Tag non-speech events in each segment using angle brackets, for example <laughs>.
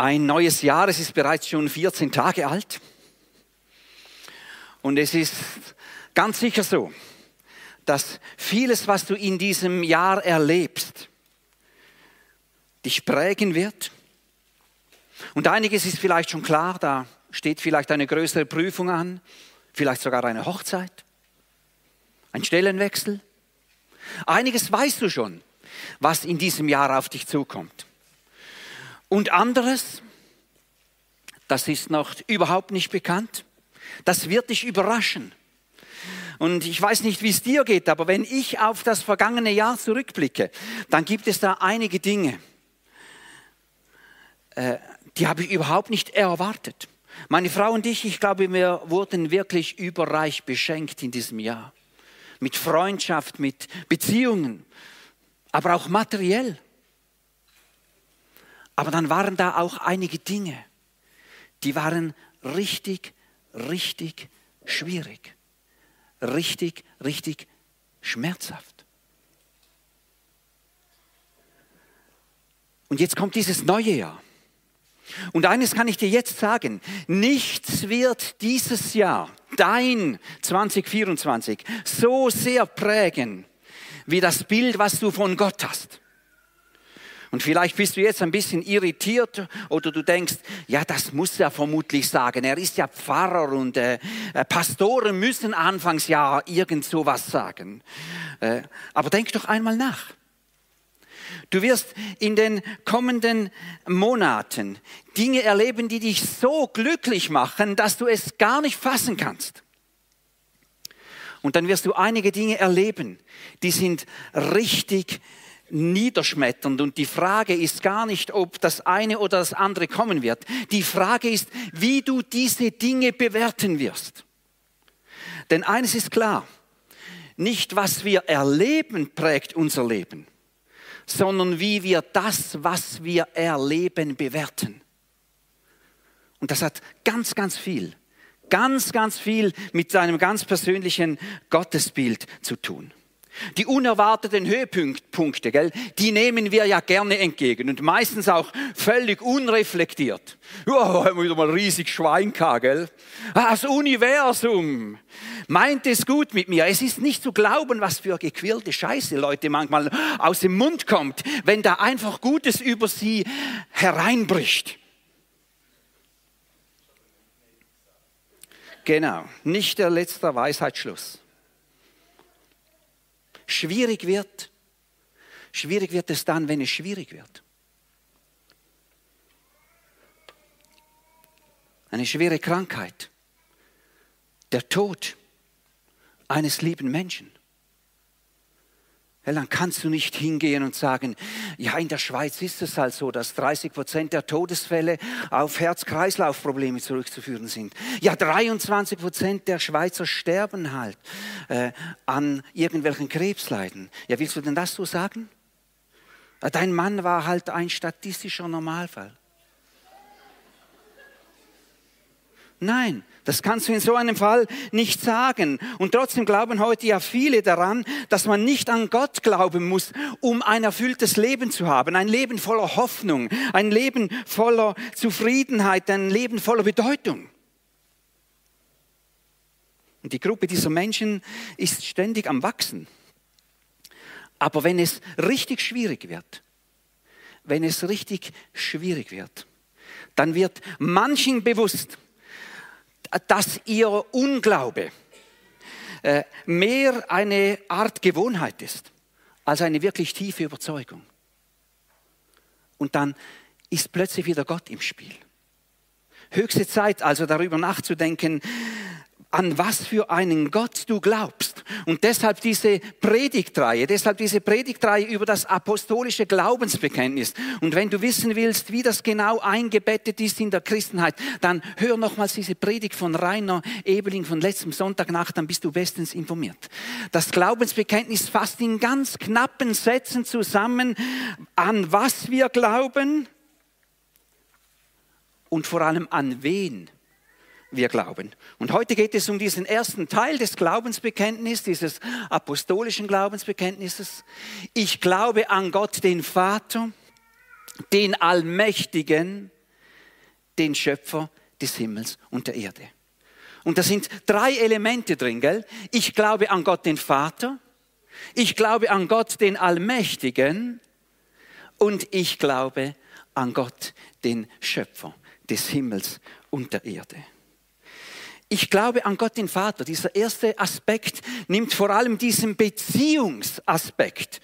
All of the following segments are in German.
Ein neues Jahr, es ist bereits schon 14 Tage alt. Und es ist ganz sicher so, dass vieles, was du in diesem Jahr erlebst, dich prägen wird. Und einiges ist vielleicht schon klar, da steht vielleicht eine größere Prüfung an, vielleicht sogar eine Hochzeit, ein Stellenwechsel. Einiges weißt du schon, was in diesem Jahr auf dich zukommt. Und anderes, das ist noch überhaupt nicht bekannt. Das wird dich überraschen. Und ich weiß nicht, wie es dir geht, aber wenn ich auf das vergangene Jahr zurückblicke, dann gibt es da einige Dinge, äh, die habe ich überhaupt nicht erwartet. Meine Frau und ich, ich glaube, wir wurden wirklich überreich beschenkt in diesem Jahr. Mit Freundschaft, mit Beziehungen, aber auch materiell. Aber dann waren da auch einige Dinge, die waren richtig, richtig schwierig. Richtig, richtig schmerzhaft. Und jetzt kommt dieses neue Jahr. Und eines kann ich dir jetzt sagen, nichts wird dieses Jahr, dein 2024, so sehr prägen wie das Bild, was du von Gott hast. Und vielleicht bist du jetzt ein bisschen irritiert oder du denkst, ja, das muss er vermutlich sagen. Er ist ja Pfarrer und äh, äh Pastoren müssen Anfangsjahr irgend so was sagen. Äh, aber denk doch einmal nach. Du wirst in den kommenden Monaten Dinge erleben, die dich so glücklich machen, dass du es gar nicht fassen kannst. Und dann wirst du einige Dinge erleben, die sind richtig niederschmetternd. Und die Frage ist gar nicht, ob das eine oder das andere kommen wird. Die Frage ist, wie du diese Dinge bewerten wirst. Denn eines ist klar, nicht was wir erleben prägt unser Leben, sondern wie wir das, was wir erleben, bewerten. Und das hat ganz, ganz viel, ganz, ganz viel mit seinem ganz persönlichen Gottesbild zu tun. Die unerwarteten Höhepunkte, gell, die nehmen wir ja gerne entgegen und meistens auch völlig unreflektiert. Ja, haben wir wieder mal riesig Schwein gehabt, gell. Das Universum meint es gut mit mir. Es ist nicht zu glauben, was für gequirlte Scheiße Leute manchmal aus dem Mund kommt, wenn da einfach Gutes über sie hereinbricht. Genau, nicht der letzte Weisheitsschluss schwierig wird, schwierig wird es dann, wenn es schwierig wird. Eine schwere Krankheit, der Tod eines lieben Menschen. Dann kannst du nicht hingehen und sagen, ja, in der Schweiz ist es halt so, dass 30 Prozent der Todesfälle auf Herz-Kreislauf-Probleme zurückzuführen sind. Ja, 23 Prozent der Schweizer sterben halt äh, an irgendwelchen Krebsleiden. Ja, willst du denn das so sagen? Dein Mann war halt ein statistischer Normalfall. Nein, das kannst du in so einem Fall nicht sagen. Und trotzdem glauben heute ja viele daran, dass man nicht an Gott glauben muss, um ein erfülltes Leben zu haben. Ein Leben voller Hoffnung, ein Leben voller Zufriedenheit, ein Leben voller Bedeutung. Und die Gruppe dieser Menschen ist ständig am Wachsen. Aber wenn es richtig schwierig wird, wenn es richtig schwierig wird, dann wird manchen bewusst, dass ihr Unglaube äh, mehr eine Art Gewohnheit ist als eine wirklich tiefe Überzeugung. Und dann ist plötzlich wieder Gott im Spiel. Höchste Zeit also darüber nachzudenken, an was für einen Gott du glaubst. Und deshalb diese Predigtreihe, deshalb diese Predigtreihe über das apostolische Glaubensbekenntnis. Und wenn du wissen willst, wie das genau eingebettet ist in der Christenheit, dann hör nochmals diese Predigt von Rainer Ebeling von letztem Sonntag nach, dann bist du bestens informiert. Das Glaubensbekenntnis fasst in ganz knappen Sätzen zusammen, an was wir glauben und vor allem an wen wir glauben. Und heute geht es um diesen ersten Teil des Glaubensbekenntnisses, dieses apostolischen Glaubensbekenntnisses. Ich glaube an Gott, den Vater, den Allmächtigen, den Schöpfer des Himmels und der Erde. Und da sind drei Elemente drin, gell? Ich glaube an Gott den Vater, ich glaube an Gott den Allmächtigen und ich glaube an Gott den Schöpfer des Himmels und der Erde. Ich glaube an Gott den Vater. Dieser erste Aspekt nimmt vor allem diesen Beziehungsaspekt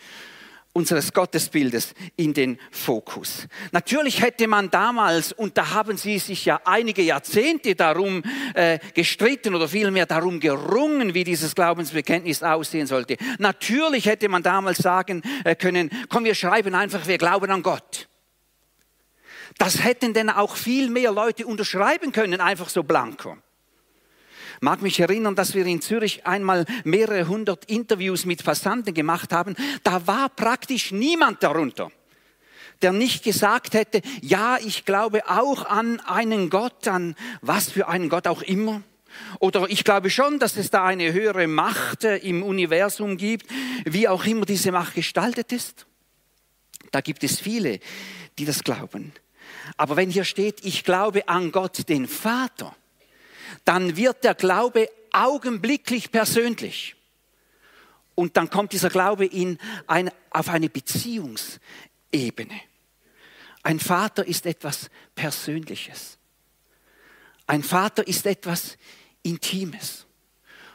unseres Gottesbildes in den Fokus. Natürlich hätte man damals, und da haben sie sich ja einige Jahrzehnte darum äh, gestritten oder vielmehr darum gerungen, wie dieses Glaubensbekenntnis aussehen sollte. Natürlich hätte man damals sagen äh, können, komm, wir schreiben einfach, wir glauben an Gott. Das hätten denn auch viel mehr Leute unterschreiben können, einfach so blanko mag mich erinnern, dass wir in Zürich einmal mehrere hundert Interviews mit Passanten gemacht haben. Da war praktisch niemand darunter, der nicht gesagt hätte, ja, ich glaube auch an einen Gott, an was für einen Gott auch immer. Oder ich glaube schon, dass es da eine höhere Macht äh, im Universum gibt, wie auch immer diese Macht gestaltet ist. Da gibt es viele, die das glauben. Aber wenn hier steht, ich glaube an Gott, den Vater, dann wird der Glaube augenblicklich persönlich. Und dann kommt dieser Glaube in eine, auf eine Beziehungsebene. Ein Vater ist etwas Persönliches. Ein Vater ist etwas Intimes.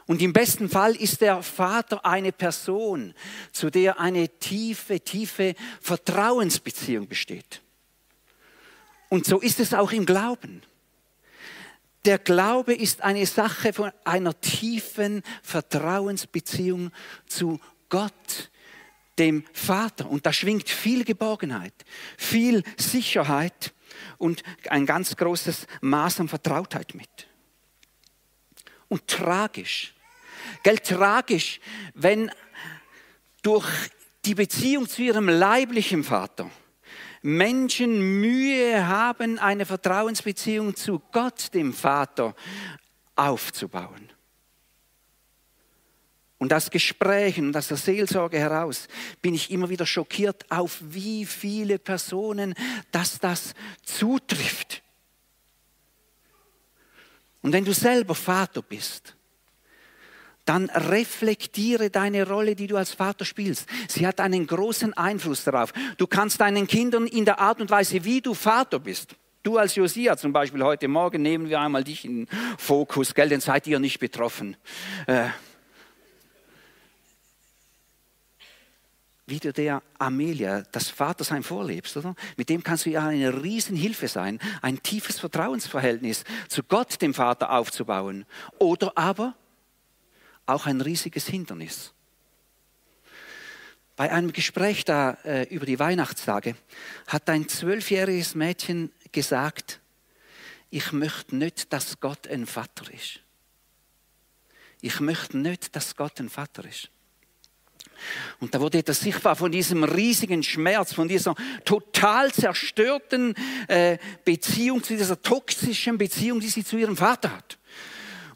Und im besten Fall ist der Vater eine Person, zu der eine tiefe, tiefe Vertrauensbeziehung besteht. Und so ist es auch im Glauben. Der Glaube ist eine Sache von einer tiefen Vertrauensbeziehung zu Gott, dem Vater. Und da schwingt viel Geborgenheit, viel Sicherheit und ein ganz großes Maß an Vertrautheit mit. Und tragisch, gell, tragisch, wenn durch die Beziehung zu ihrem leiblichen Vater Menschen Mühe haben, eine Vertrauensbeziehung zu Gott, dem Vater, aufzubauen. Und aus Gesprächen und aus der Seelsorge heraus bin ich immer wieder schockiert, auf wie viele Personen dass das zutrifft. Und wenn du selber Vater bist, dann reflektiere deine Rolle, die du als Vater spielst. Sie hat einen großen Einfluss darauf. Du kannst deinen Kindern in der Art und Weise, wie du Vater bist, Du als Josia zum Beispiel heute Morgen nehmen wir einmal dich in den Fokus, gell, denn seid ihr nicht betroffen. Äh, wie du der Amelia das Vatersein vorlebst, oder? Mit dem kannst du ja eine Riesenhilfe sein, ein tiefes Vertrauensverhältnis zu Gott, dem Vater, aufzubauen. Oder aber auch ein riesiges Hindernis. Bei einem Gespräch da äh, über die Weihnachtstage hat ein zwölfjähriges Mädchen gesagt, ich möchte nicht, dass Gott ein Vater ist. Ich möchte nicht, dass Gott ein Vater ist. Und da wurde etwas sichtbar von diesem riesigen Schmerz, von dieser total zerstörten äh, Beziehung, zu dieser toxischen Beziehung, die sie zu ihrem Vater hat.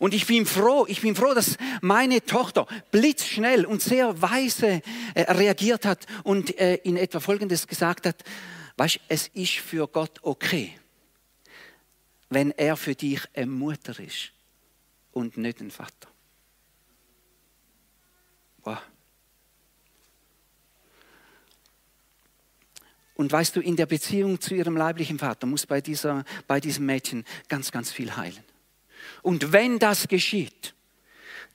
Und ich bin froh, ich bin froh, dass meine Tochter blitzschnell und sehr weise äh, reagiert hat und äh, in etwa Folgendes gesagt hat, weißt, es ist für Gott okay, wenn er für dich eine Mutter ist und nicht ein Vater. Wow. Und weißt du, in der Beziehung zu ihrem leiblichen Vater muss bei, dieser, bei diesem Mädchen ganz, ganz viel heilen. Und wenn das geschieht,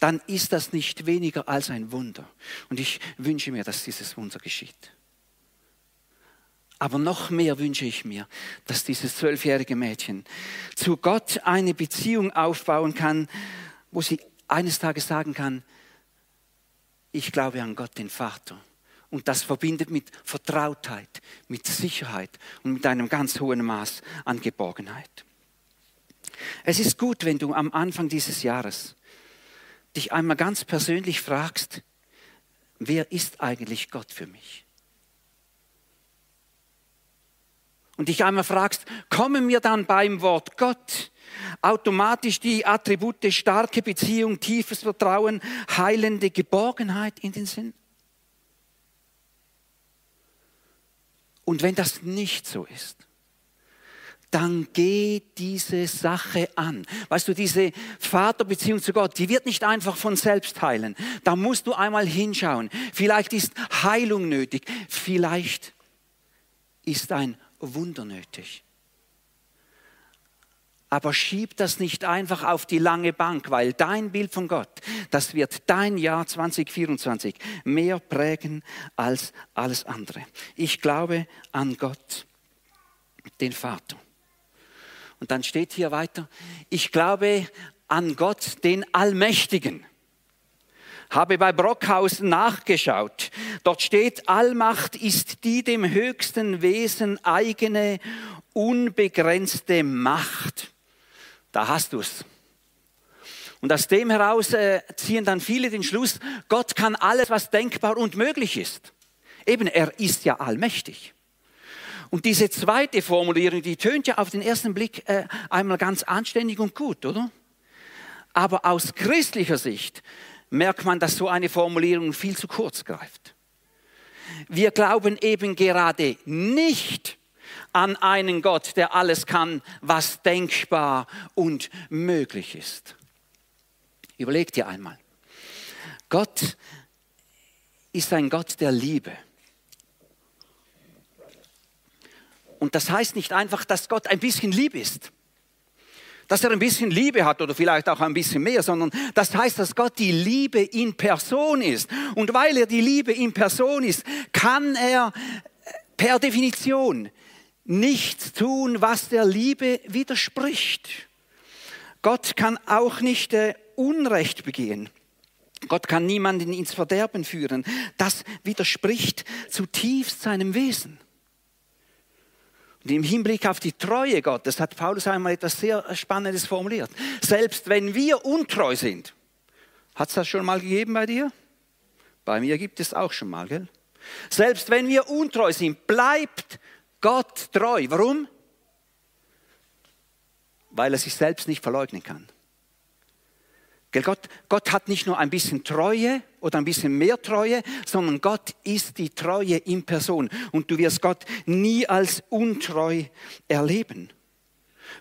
dann ist das nicht weniger als ein Wunder. Und ich wünsche mir, dass dieses Wunder geschieht. Aber noch mehr wünsche ich mir, dass dieses zwölfjährige Mädchen zu Gott eine Beziehung aufbauen kann, wo sie eines Tages sagen kann, ich glaube an Gott, den Vater. Und das verbindet mit Vertrautheit, mit Sicherheit und mit einem ganz hohen Maß an Geborgenheit. Es ist gut, wenn du am Anfang dieses Jahres dich einmal ganz persönlich fragst, wer ist eigentlich Gott für mich? Und dich einmal fragst, kommen mir dann beim Wort Gott automatisch die Attribute starke Beziehung, tiefes Vertrauen, heilende Geborgenheit in den Sinn? Und wenn das nicht so ist, dann geh diese Sache an. Weißt du, diese Vaterbeziehung zu Gott, die wird nicht einfach von selbst heilen. Da musst du einmal hinschauen. Vielleicht ist Heilung nötig. Vielleicht ist ein Wunder nötig. Aber schieb das nicht einfach auf die lange Bank, weil dein Bild von Gott, das wird dein Jahr 2024 mehr prägen als alles andere. Ich glaube an Gott, den Vater. Und dann steht hier weiter, ich glaube an Gott, den Allmächtigen. Habe bei Brockhausen nachgeschaut. Dort steht, Allmacht ist die dem höchsten Wesen eigene, unbegrenzte Macht. Da hast du es. Und aus dem heraus äh, ziehen dann viele den Schluss, Gott kann alles, was denkbar und möglich ist. Eben, er ist ja allmächtig. Und diese zweite Formulierung, die tönt ja auf den ersten Blick äh, einmal ganz anständig und gut, oder? Aber aus christlicher Sicht merkt man, dass so eine Formulierung viel zu kurz greift. Wir glauben eben gerade nicht, an einen Gott, der alles kann, was denkbar und möglich ist. Überleg dir einmal. Gott ist ein Gott der Liebe. Und das heißt nicht einfach, dass Gott ein bisschen lieb ist, dass er ein bisschen Liebe hat oder vielleicht auch ein bisschen mehr, sondern das heißt, dass Gott die Liebe in Person ist. Und weil er die Liebe in Person ist, kann er per Definition nichts tun, was der Liebe widerspricht. Gott kann auch nicht äh, Unrecht begehen. Gott kann niemanden ins Verderben führen. Das widerspricht zutiefst seinem Wesen. Und im Hinblick auf die Treue Gottes hat Paulus einmal etwas sehr Spannendes formuliert. Selbst wenn wir untreu sind, hat es das schon mal gegeben bei dir? Bei mir gibt es auch schon mal, gell? Selbst wenn wir untreu sind, bleibt Gott treu. Warum? Weil er sich selbst nicht verleugnen kann. Gott, Gott hat nicht nur ein bisschen Treue oder ein bisschen mehr Treue, sondern Gott ist die Treue in Person. Und du wirst Gott nie als untreu erleben.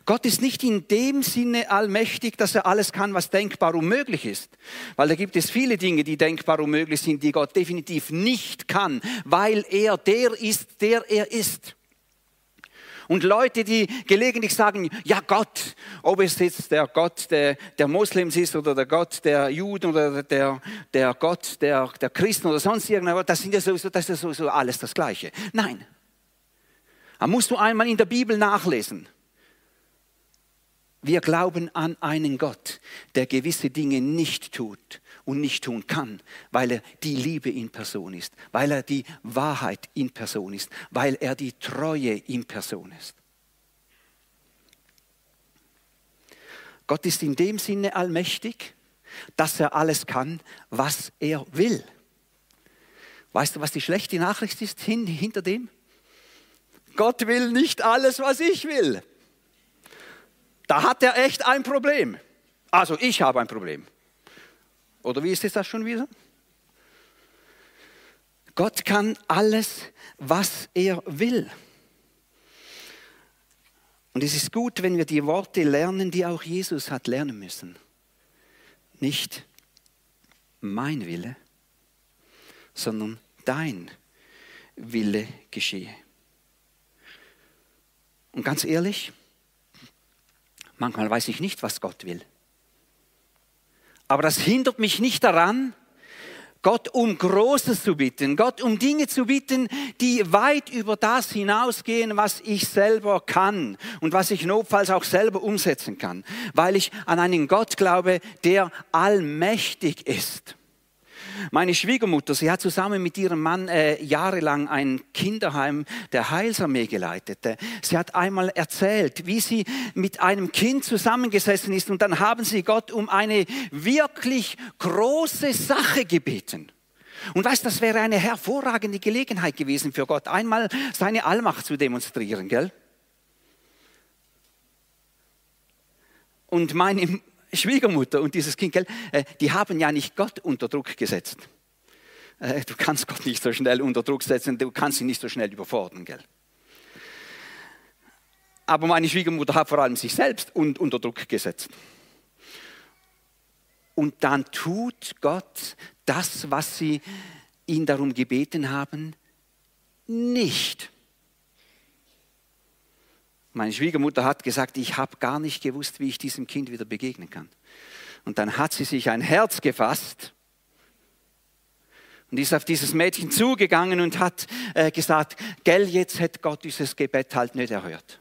Gott ist nicht in dem Sinne allmächtig, dass er alles kann, was denkbar unmöglich ist. Weil da gibt es viele Dinge, die denkbar unmöglich sind, die Gott definitiv nicht kann, weil er der ist, der er ist. Und Leute, die gelegentlich sagen, ja Gott, ob es jetzt der Gott der, der Moslems ist oder der Gott der Juden oder der, der Gott der, der Christen oder sonst irgendwas, das, sind ja sowieso, das ist sowieso alles das Gleiche. Nein. Da musst du einmal in der Bibel nachlesen. Wir glauben an einen Gott, der gewisse Dinge nicht tut und nicht tun kann, weil er die Liebe in Person ist, weil er die Wahrheit in Person ist, weil er die Treue in Person ist. Gott ist in dem Sinne allmächtig, dass er alles kann, was er will. Weißt du, was die schlechte Nachricht ist hinter dem? Gott will nicht alles, was ich will. Da hat er echt ein Problem. Also ich habe ein Problem. Oder wie ist es das schon wieder? Gott kann alles, was er will. Und es ist gut, wenn wir die Worte lernen, die auch Jesus hat lernen müssen. Nicht mein Wille, sondern dein Wille geschehe. Und ganz ehrlich, manchmal weiß ich nicht, was Gott will. Aber das hindert mich nicht daran, Gott um Großes zu bitten, Gott um Dinge zu bitten, die weit über das hinausgehen, was ich selber kann und was ich notfalls auch selber umsetzen kann, weil ich an einen Gott glaube, der allmächtig ist. Meine Schwiegermutter, sie hat zusammen mit ihrem Mann äh, jahrelang ein Kinderheim der Heilsarmee geleitet. Äh, sie hat einmal erzählt, wie sie mit einem Kind zusammengesessen ist und dann haben sie Gott um eine wirklich große Sache gebeten. Und weißt, das wäre eine hervorragende Gelegenheit gewesen für Gott, einmal seine Allmacht zu demonstrieren, gell? Und meine Schwiegermutter und dieses Kind, gell, äh, die haben ja nicht Gott unter Druck gesetzt. Äh, du kannst Gott nicht so schnell unter Druck setzen, du kannst ihn nicht so schnell überfordern, gell. Aber meine Schwiegermutter hat vor allem sich selbst unter Druck gesetzt. Und dann tut Gott das, was sie ihn darum gebeten haben, nicht. Meine Schwiegermutter hat gesagt, ich habe gar nicht gewusst, wie ich diesem Kind wieder begegnen kann. Und dann hat sie sich ein Herz gefasst und ist auf dieses Mädchen zugegangen und hat äh, gesagt, gell, jetzt hat Gott dieses Gebet halt nicht erhört.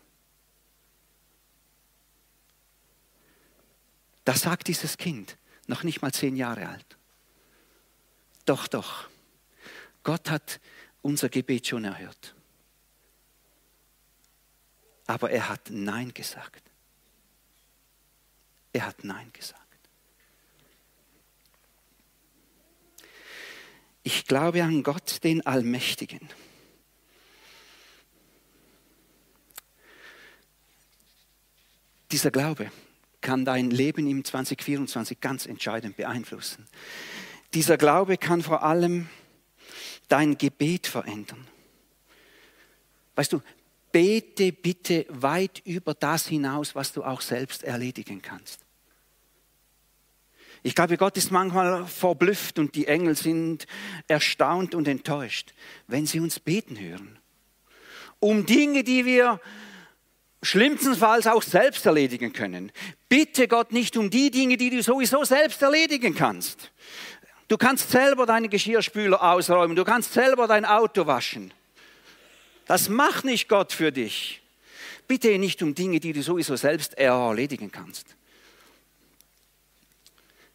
Das sagt dieses Kind, noch nicht mal zehn Jahre alt. Doch, doch, Gott hat unser Gebet schon erhört. Aber er hat Nein gesagt. Er hat Nein gesagt. Ich glaube an Gott, den Allmächtigen. Dieser Glaube kann dein Leben im 2024 ganz entscheidend beeinflussen. Dieser Glaube kann vor allem dein Gebet verändern. Weißt du, bete bitte weit über das hinaus, was du auch selbst erledigen kannst. Ich glaube, Gott ist manchmal verblüfft und die Engel sind erstaunt und enttäuscht, wenn sie uns beten hören. Um Dinge, die wir schlimmstenfalls auch selbst erledigen können. Bitte Gott nicht um die Dinge, die du sowieso selbst erledigen kannst. Du kannst selber deine Geschirrspüler ausräumen, du kannst selber dein Auto waschen. Das macht nicht Gott für dich. Bitte nicht um Dinge, die du sowieso selbst erledigen kannst.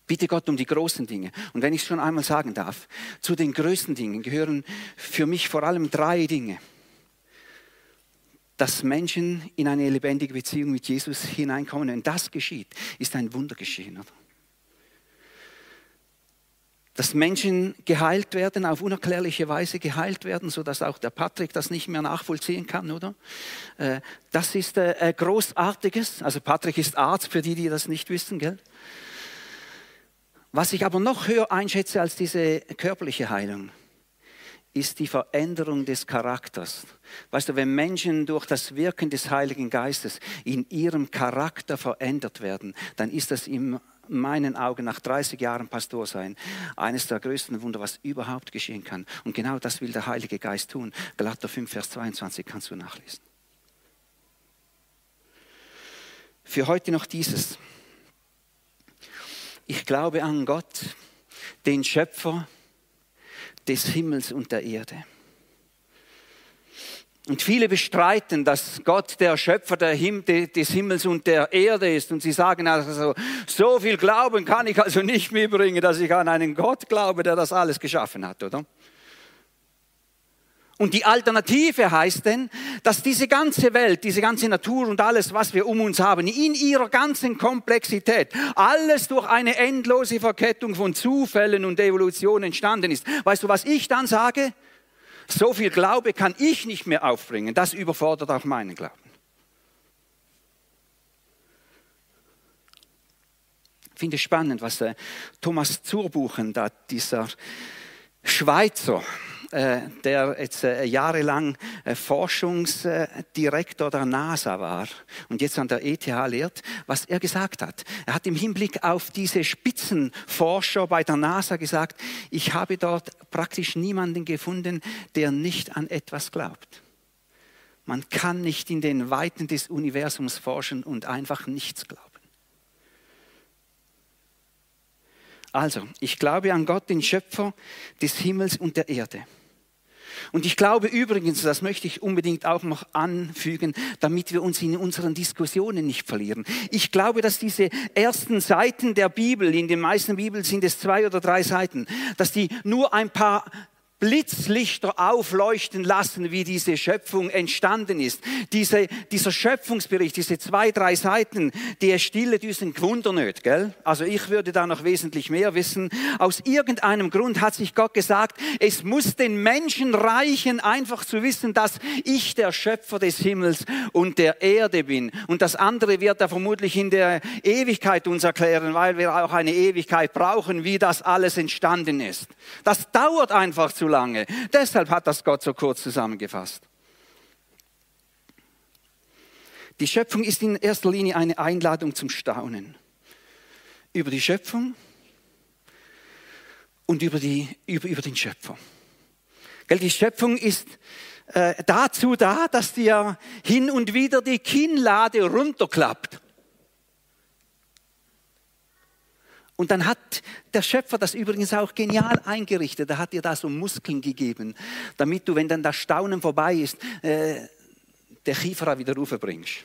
Bitte Gott um die großen Dinge. Und wenn ich es schon einmal sagen darf, zu den größten Dingen gehören für mich vor allem drei Dinge. Dass Menschen in eine lebendige Beziehung mit Jesus hineinkommen. Wenn das geschieht, ist ein Wunder geschehen. Oder? Dass Menschen geheilt werden, auf unerklärliche Weise geheilt werden, sodass auch der Patrick das nicht mehr nachvollziehen kann, oder? Äh, das ist äh, großartiges. Also Patrick ist Arzt, für die, die das nicht wissen, gell? Was ich aber noch höher einschätze als diese körperliche Heilung, ist die Veränderung des Charakters. Weißt du, wenn Menschen durch das Wirken des Heiligen Geistes in ihrem Charakter verändert werden, dann ist das in meinen Augen nach 30 Jahren Pastor sein eines der größten Wunder, was überhaupt geschehen kann. Und genau das will der Heilige Geist tun. Galater 5, Vers 22 kannst du nachlesen. Für heute noch dieses. Ich glaube an Gott, den Schöpfer des Himmels und der Erde. Und viele bestreiten, dass Gott der Schöpfer des Himmels und der Erde ist. Und sie sagen also, so viel Glauben kann ich also nicht mitbringen, dass ich an einen Gott glaube, der das alles geschaffen hat, oder? Und die Alternative heißt denn, dass diese ganze Welt, diese ganze Natur und alles, was wir um uns haben, in ihrer ganzen Komplexität, alles durch eine endlose Verkettung von Zufällen und Evolution entstanden ist. Weißt du, was ich dann sage? So viel Glaube kann ich nicht mehr aufbringen. Das überfordert auch meinen Glauben. Ich finde es spannend, was Thomas Zurbuchen, da dieser Schweizer, der jetzt äh, jahrelang äh, Forschungsdirektor der NASA war und jetzt an der ETH lehrt, was er gesagt hat. Er hat im Hinblick auf diese Spitzenforscher bei der NASA gesagt, ich habe dort praktisch niemanden gefunden, der nicht an etwas glaubt. Man kann nicht in den Weiten des Universums forschen und einfach nichts glauben. Also, ich glaube an Gott, den Schöpfer des Himmels und der Erde. Und ich glaube übrigens, das möchte ich unbedingt auch noch anfügen, damit wir uns in unseren Diskussionen nicht verlieren. Ich glaube, dass diese ersten Seiten der Bibel, in den meisten Bibeln sind es zwei oder drei Seiten, dass die nur ein paar Blitzlichter aufleuchten lassen, wie diese Schöpfung entstanden ist. Diese, dieser Schöpfungsbericht, diese zwei, drei Seiten, die stille diesen Gewunder nicht, gell? Also ich würde da noch wesentlich mehr wissen. Aus irgendeinem Grund hat sich Gott gesagt, es muss den Menschen reichen, einfach zu wissen, dass ich der Schöpfer des Himmels und der Erde bin. Und das andere wird er vermutlich in der Ewigkeit uns erklären, weil wir auch eine Ewigkeit brauchen, wie das alles entstanden ist. Das dauert einfach zu lange. Deshalb hat das Gott so kurz zusammengefasst. Die Schöpfung ist in erster Linie eine Einladung zum Staunen über die Schöpfung und über, die, über, über den Schöpfer. Die Schöpfung ist äh, dazu da, dass dir hin und wieder die Kinnlade runterklappt. Und dann hat der Schöpfer das übrigens auch genial eingerichtet. Er hat dir da so Muskeln gegeben, damit du, wenn dann das Staunen vorbei ist, äh, der Kiefer wieder bringst.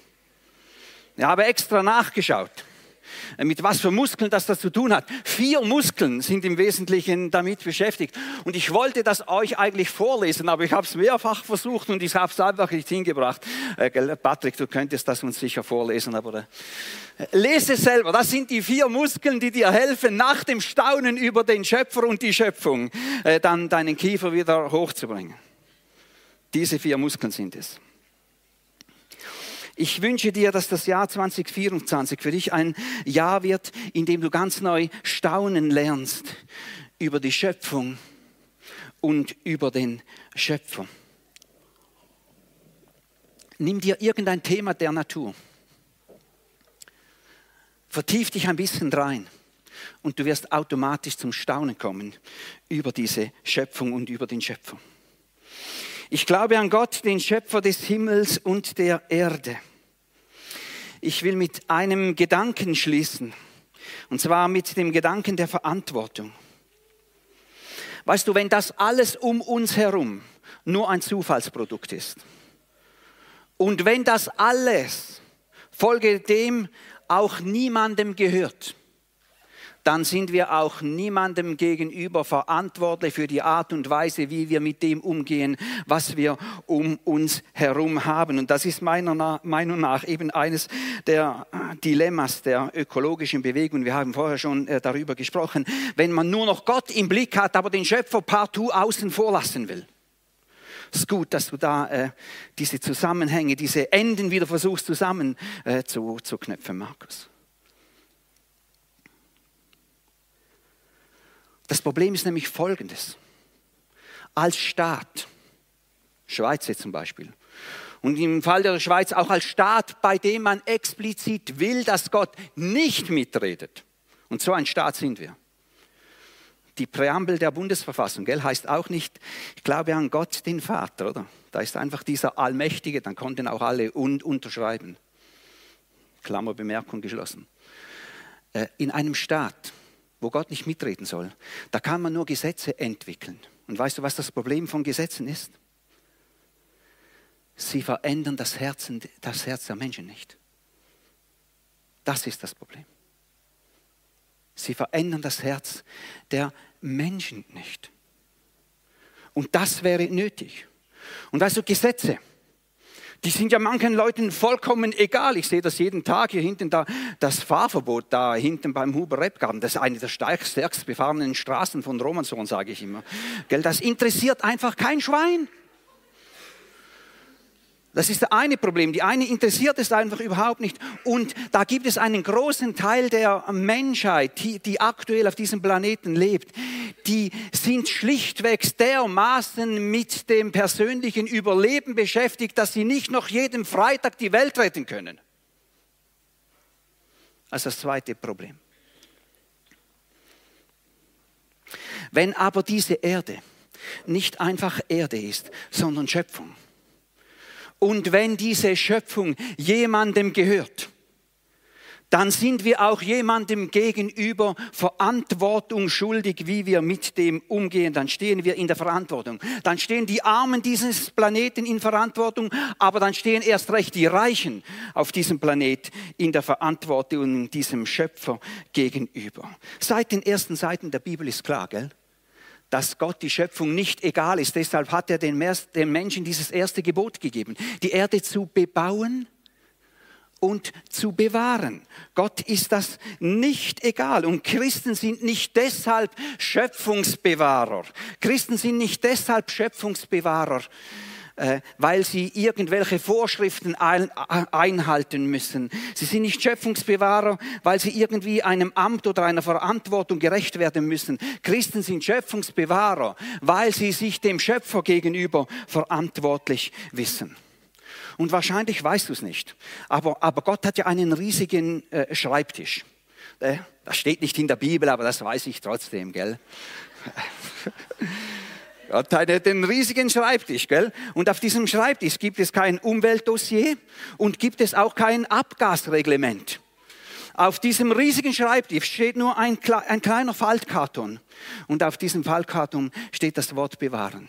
Ich habe extra nachgeschaut. Äh, mit was für Muskeln das das zu tun hat. Vier Muskeln sind im Wesentlichen damit beschäftigt. Und ich wollte das euch eigentlich vorlesen, aber ich habe es mehrfach versucht und ich habe es einfach nicht hingebracht. Äh, Patrick, du könntest das uns sicher vorlesen, aber äh, lese selber. Das sind die vier Muskeln, die dir helfen, nach dem Staunen über den Schöpfer und die Schöpfung dann deinen Kiefer wieder hochzubringen. Diese vier Muskeln sind es. Ich wünsche dir, dass das Jahr 2024 für dich ein Jahr wird, in dem du ganz neu staunen lernst über die Schöpfung und über den Schöpfer. Nimm dir irgendein Thema der Natur. Vertief dich ein bisschen rein und du wirst automatisch zum Staunen kommen über diese Schöpfung und über den Schöpfer. Ich glaube an Gott, den Schöpfer des Himmels und der Erde. Ich will mit einem Gedanken schließen, und zwar mit dem Gedanken der Verantwortung. Weißt du, wenn das alles um uns herum nur ein Zufallsprodukt ist und wenn das alles folge dem auch niemandem gehört, dann sind wir auch niemandem gegenüber verantwortlich für die Art und Weise, wie wir mit dem umgehen, was wir um uns herum haben. Und das ist meiner Meinung nach eben eines der Dilemmas der ökologischen Bewegung. Wir haben vorher schon äh, darüber gesprochen. Wenn man nur noch Gott im Blick hat, aber den Schöpfer partout außen vor lassen will. Es ist gut, dass du da äh, diese Zusammenhänge, diese Enden wieder versuchst zusammen äh, zu, zu knöpfen, Markus. Das Problem ist nämlich folgendes. Als Staat, Schweiz jetzt zum Beispiel, und im Fall der Schweiz auch als Staat, bei dem man explizit will, dass Gott nicht mitredet. Und so ein Staat sind wir. Die Präambel der Bundesverfassung gell, heißt auch nicht, ich glaube an Gott, den Vater, oder? Da ist einfach dieser Allmächtige, dann konnten auch alle un unterschreiben. Klammerbemerkung geschlossen. Äh, in einem Staat wo Gott nicht mitreden soll, da kann man nur Gesetze entwickeln. Und weißt du, was das Problem von Gesetzen ist? Sie verändern das, Herzen, das Herz der Menschen nicht. Das ist das Problem. Sie verändern das Herz der Menschen nicht. Und das wäre nötig. Und weißt du, Gesetze, die sind ja manchen Leuten vollkommen egal. Ich sehe das jeden Tag hier hinten da, das Fahrverbot da hinten beim Huber Rebgarten. Das ist eine der stärkst befahrenen Straßen von Romanshorn, sage ich immer. Das interessiert einfach kein Schwein. Das ist das eine Problem. Die eine interessiert es einfach überhaupt nicht. Und da gibt es einen großen Teil der Menschheit, die, die aktuell auf diesem Planeten lebt, die sind schlichtweg dermaßen mit dem persönlichen Überleben beschäftigt, dass sie nicht noch jeden Freitag die Welt retten können. Also das zweite Problem. Wenn aber diese Erde nicht einfach Erde ist, sondern Schöpfung, und wenn diese Schöpfung jemandem gehört, dann sind wir auch jemandem gegenüber Verantwortung schuldig, wie wir mit dem umgehen. Dann stehen wir in der Verantwortung. Dann stehen die Armen dieses Planeten in Verantwortung, aber dann stehen erst recht die Reichen auf diesem Planet in der Verantwortung diesem Schöpfer gegenüber. Seit den ersten Seiten der Bibel ist klar, gell? Dass Gott die Schöpfung nicht egal ist. Deshalb hat er den Menschen dieses erste Gebot gegeben, die Erde zu bebauen und zu bewahren. Gott ist das nicht egal. Und Christen sind nicht deshalb Schöpfungsbewahrer. Christen sind nicht deshalb Schöpfungsbewahrer, weil sie irgendwelche Vorschriften einhalten müssen. Sie sind nicht Schöpfungsbewahrer, weil sie irgendwie einem Amt oder einer Verantwortung gerecht werden müssen. Christen sind Schöpfungsbewahrer, weil sie sich dem Schöpfer gegenüber verantwortlich wissen. Und wahrscheinlich weißt du es nicht. Aber, aber Gott hat ja einen riesigen äh, Schreibtisch. Äh, das steht nicht in der Bibel, aber das weiß ich trotzdem, gell? <laughs> Gott hat einen riesigen Schreibtisch, gell? Und auf diesem Schreibtisch gibt es kein Umweltdossier und gibt es auch kein Abgasreglement. Auf diesem riesigen Schreibtisch steht nur ein, ein kleiner Faltkarton. Und auf diesem Faltkarton steht das Wort bewahren.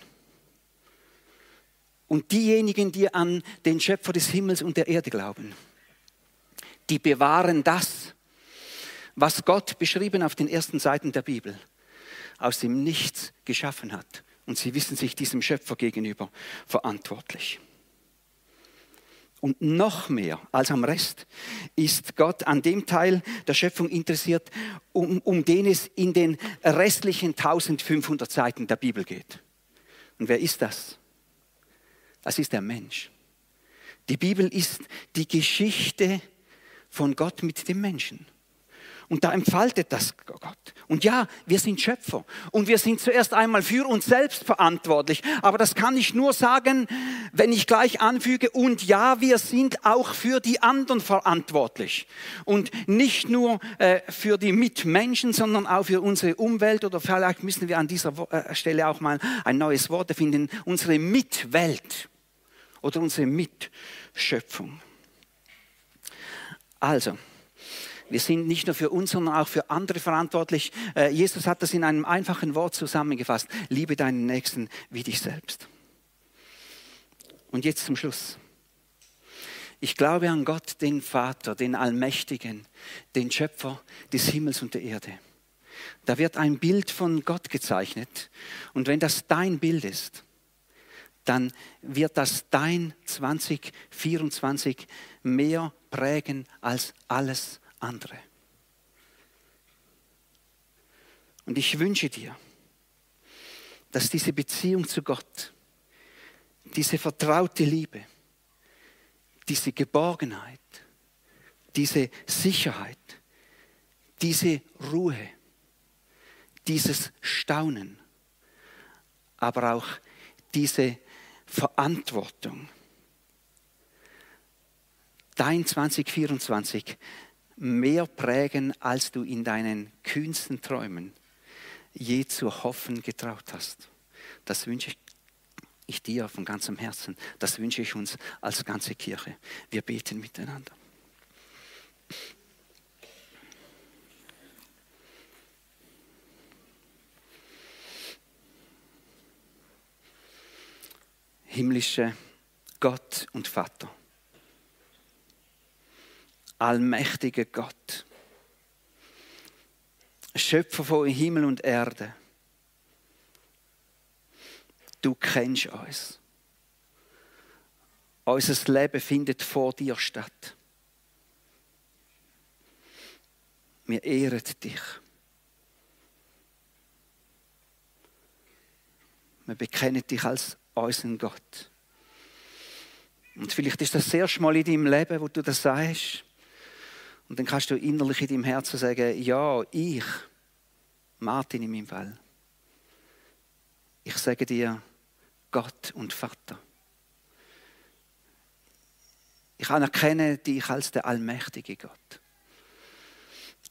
Und diejenigen, die an den Schöpfer des Himmels und der Erde glauben, die bewahren das, was Gott beschrieben auf den ersten Seiten der Bibel aus dem Nichts geschaffen hat. Und sie wissen sich diesem Schöpfer gegenüber verantwortlich. Und noch mehr als am Rest ist Gott an dem Teil der Schöpfung interessiert, um, um den es in den restlichen 1500 Seiten der Bibel geht. Und wer ist das? Das ist der Mensch. Die Bibel ist die Geschichte von Gott mit dem Menschen. Und da entfaltet das Gott. Und ja, wir sind Schöpfer. Und wir sind zuerst einmal für uns selbst verantwortlich. Aber das kann ich nur sagen, wenn ich gleich anfüge, und ja, wir sind auch für die anderen verantwortlich. Und nicht nur äh, für die Mitmenschen, sondern auch für unsere Umwelt. Oder vielleicht müssen wir an dieser äh, Stelle auch mal ein neues Wort finden. Unsere Mitwelt oder unsere Mitschöpfung. Also, wir sind nicht nur für uns, sondern auch für andere verantwortlich. Äh, Jesus hat das in einem einfachen Wort zusammengefasst. Liebe deinen Nächsten wie dich selbst. Und jetzt zum Schluss. Ich glaube an Gott, den Vater, den Allmächtigen, den Schöpfer des Himmels und der Erde. Da wird ein Bild von Gott gezeichnet. Und wenn das dein Bild ist, dann wird das dein 2024 mehr prägen als alles andere. Und ich wünsche dir, dass diese Beziehung zu Gott, diese vertraute Liebe, diese Geborgenheit, diese Sicherheit, diese Ruhe, dieses Staunen, aber auch diese Verantwortung, dein 2024 mehr prägen, als du in deinen kühnsten Träumen je zu hoffen getraut hast. Das wünsche ich dir von ganzem Herzen. Das wünsche ich uns als ganze Kirche. Wir beten miteinander. Himmlische Gott und Vater allmächtiger Gott, Schöpfer von Himmel und Erde. Du kennst uns. Unser Leben findet vor dir statt. Wir ehren dich. Wir bekennen dich als unseren Gott. Und vielleicht ist das das erste Mal in deinem Leben, wo du das sagst. Und dann kannst du innerlich in deinem Herzen sagen, ja, ich, Martin in meinem Fall, ich sage dir, Gott und Vater. Ich anerkenne dich als der allmächtige Gott.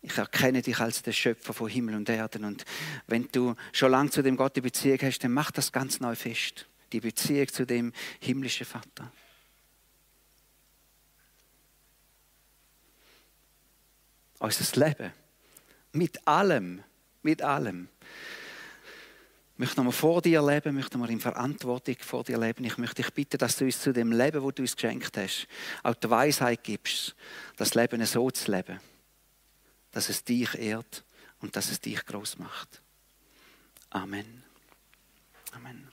Ich erkenne dich als der Schöpfer von Himmel und Erden. Und wenn du schon lange zu dem Gott die Beziehung hast, dann mach das ganz neu fest. Die Beziehung zu dem himmlischen Vater. Unser Leben. Mit allem, mit allem. Möchten wir vor dir leben, möchten wir in Verantwortung vor dir leben. Ich möchte dich bitten, dass du uns zu dem Leben, wo du uns geschenkt hast, auch die Weisheit gibst, das Leben so zu leben, dass es dich ehrt und dass es dich groß macht. Amen. Amen.